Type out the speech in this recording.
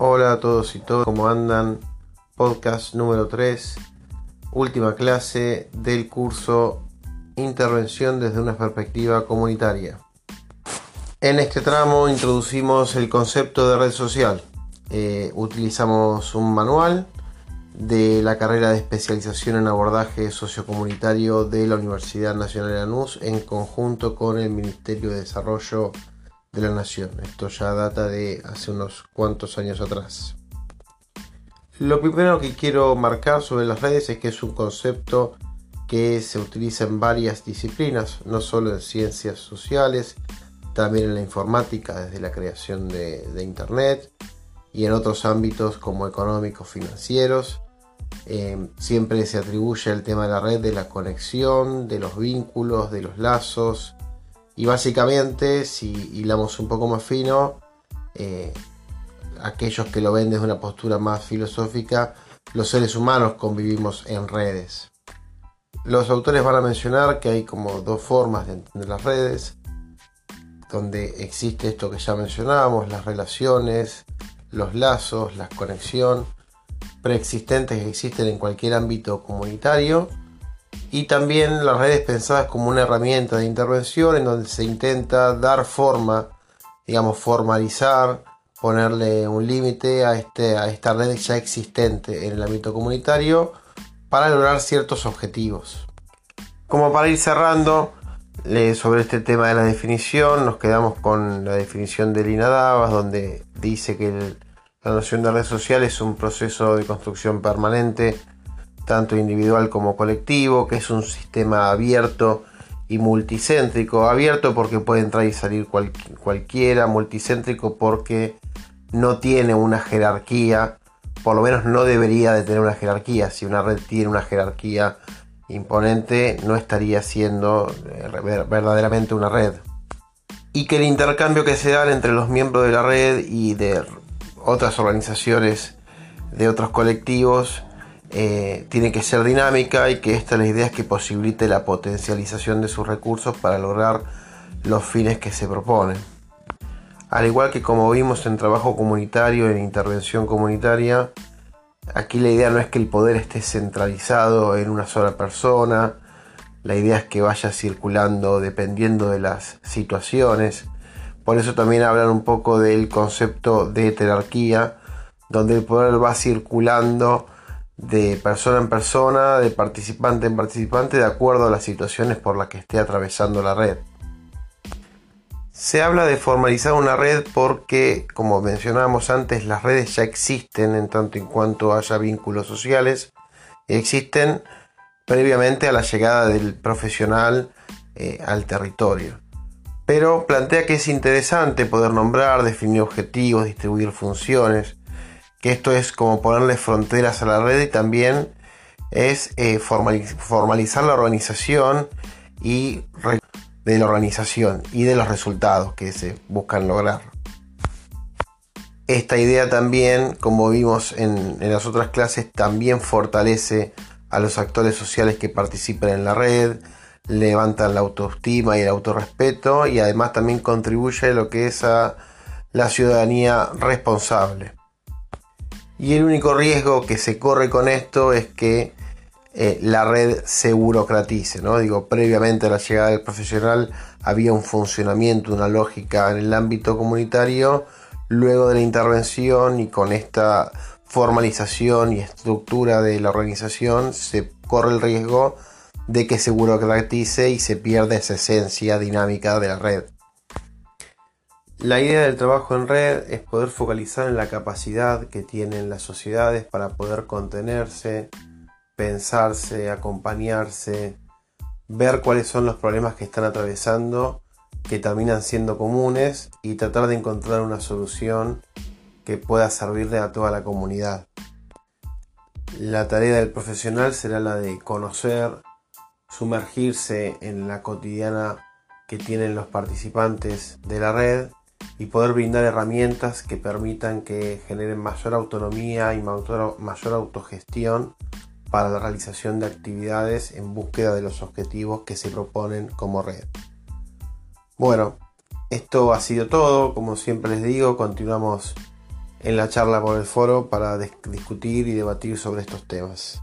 Hola a todos y todas, ¿cómo andan? Podcast número 3, última clase del curso Intervención desde una perspectiva comunitaria. En este tramo introducimos el concepto de red social. Eh, utilizamos un manual de la carrera de especialización en abordaje sociocomunitario de la Universidad Nacional de Lanús en conjunto con el Ministerio de Desarrollo de la nación. Esto ya data de hace unos cuantos años atrás. Lo primero que quiero marcar sobre las redes es que es un concepto que se utiliza en varias disciplinas, no solo en ciencias sociales, también en la informática desde la creación de, Internet y en otros ámbitos como económicos, financieros. Eh, siempre se atribuye el tema de la red de la conexión, de los vínculos, de los lazos, y básicamente, si hilamos un poco más fino, eh, aquellos que lo ven desde una postura más filosófica, los seres humanos convivimos en redes. Los autores van a mencionar que hay como dos formas de entender las redes, donde existe esto que ya mencionábamos, las relaciones, los lazos, la conexión preexistentes que existen en cualquier ámbito comunitario y también las redes pensadas como una herramienta de intervención en donde se intenta dar forma, digamos, formalizar, ponerle un límite a, este, a esta red ya existente en el ámbito comunitario para lograr ciertos objetivos. Como para ir cerrando sobre este tema de la definición, nos quedamos con la definición de Lina Davas, donde dice que la noción de red social es un proceso de construcción permanente tanto individual como colectivo, que es un sistema abierto y multicéntrico. Abierto porque puede entrar y salir cualquiera, multicéntrico porque no tiene una jerarquía, por lo menos no debería de tener una jerarquía. Si una red tiene una jerarquía imponente, no estaría siendo eh, verdaderamente una red. Y que el intercambio que se da entre los miembros de la red y de otras organizaciones, de otros colectivos, eh, tiene que ser dinámica y que esta la idea es que posibilite la potencialización de sus recursos para lograr los fines que se proponen. Al igual que como vimos en trabajo comunitario, en intervención comunitaria, aquí la idea no es que el poder esté centralizado en una sola persona, la idea es que vaya circulando dependiendo de las situaciones. Por eso también hablan un poco del concepto de jerarquía, donde el poder va circulando de persona en persona, de participante en participante, de acuerdo a las situaciones por las que esté atravesando la red. Se habla de formalizar una red porque, como mencionábamos antes, las redes ya existen en tanto en cuanto haya vínculos sociales, existen previamente a la llegada del profesional eh, al territorio. Pero plantea que es interesante poder nombrar, definir objetivos, distribuir funciones, que esto es como ponerle fronteras a la red y también es eh, formalizar la organización y de la organización y de los resultados que se buscan lograr. Esta idea también, como vimos en, las otras clases, también fortalece a los actores sociales que participan en la red, levantan la autoestima y el autorrespeto y además también contribuye a lo que es a la ciudadanía responsable. Y el único riesgo que se corre con esto es que eh, la red se burocratice, ¿no? Digo, previamente a la llegada del profesional había un funcionamiento, una lógica en el ámbito comunitario, luego de la intervención y con esta formalización y estructura de la organización se corre el riesgo de que se burocratice y se pierda esa esencia dinámica de la red. La idea del trabajo en red es poder focalizar en la capacidad que tienen las sociedades para poder contenerse, pensarse, acompañarse, ver cuáles son los problemas que están atravesando, que terminan siendo comunes y tratar de encontrar una solución que pueda servirle a toda la comunidad. La tarea del profesional será la de conocer, sumergirse en la cotidiana que tienen los participantes de la red y poder brindar herramientas que permitan que generen mayor autonomía y mayor, autogestión para la realización de actividades en búsqueda de los objetivos que se proponen como red. Bueno, esto ha sido todo, como siempre les digo, continuamos en la charla por el foro para discutir y debatir sobre estos temas.